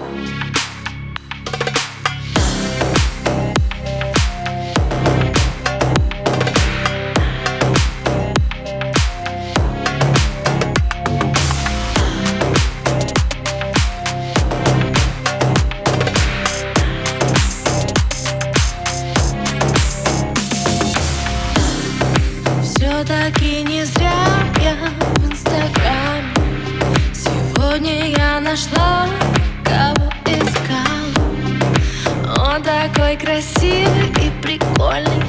Thank you. Все-таки не зря я в инстаграме. Сегодня я нашла, кого искала. Он такой красивый и прикольный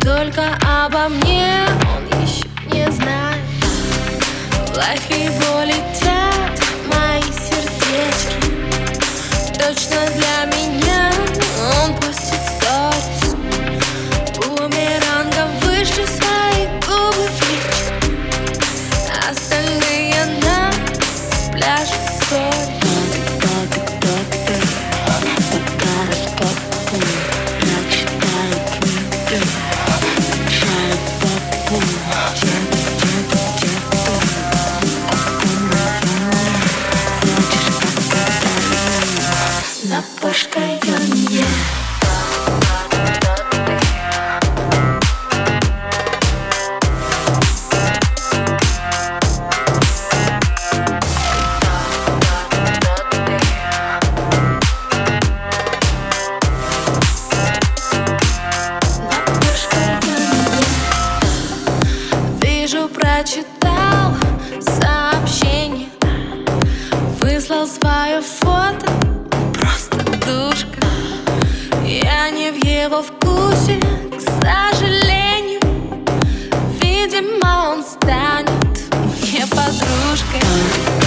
Только обо мне он еще не знает. Live его летят мои сердечки. Точно для Выслал свое фото. Просто душка Я не в его вкусе, к сожалению. Видимо, он станет мне подружкой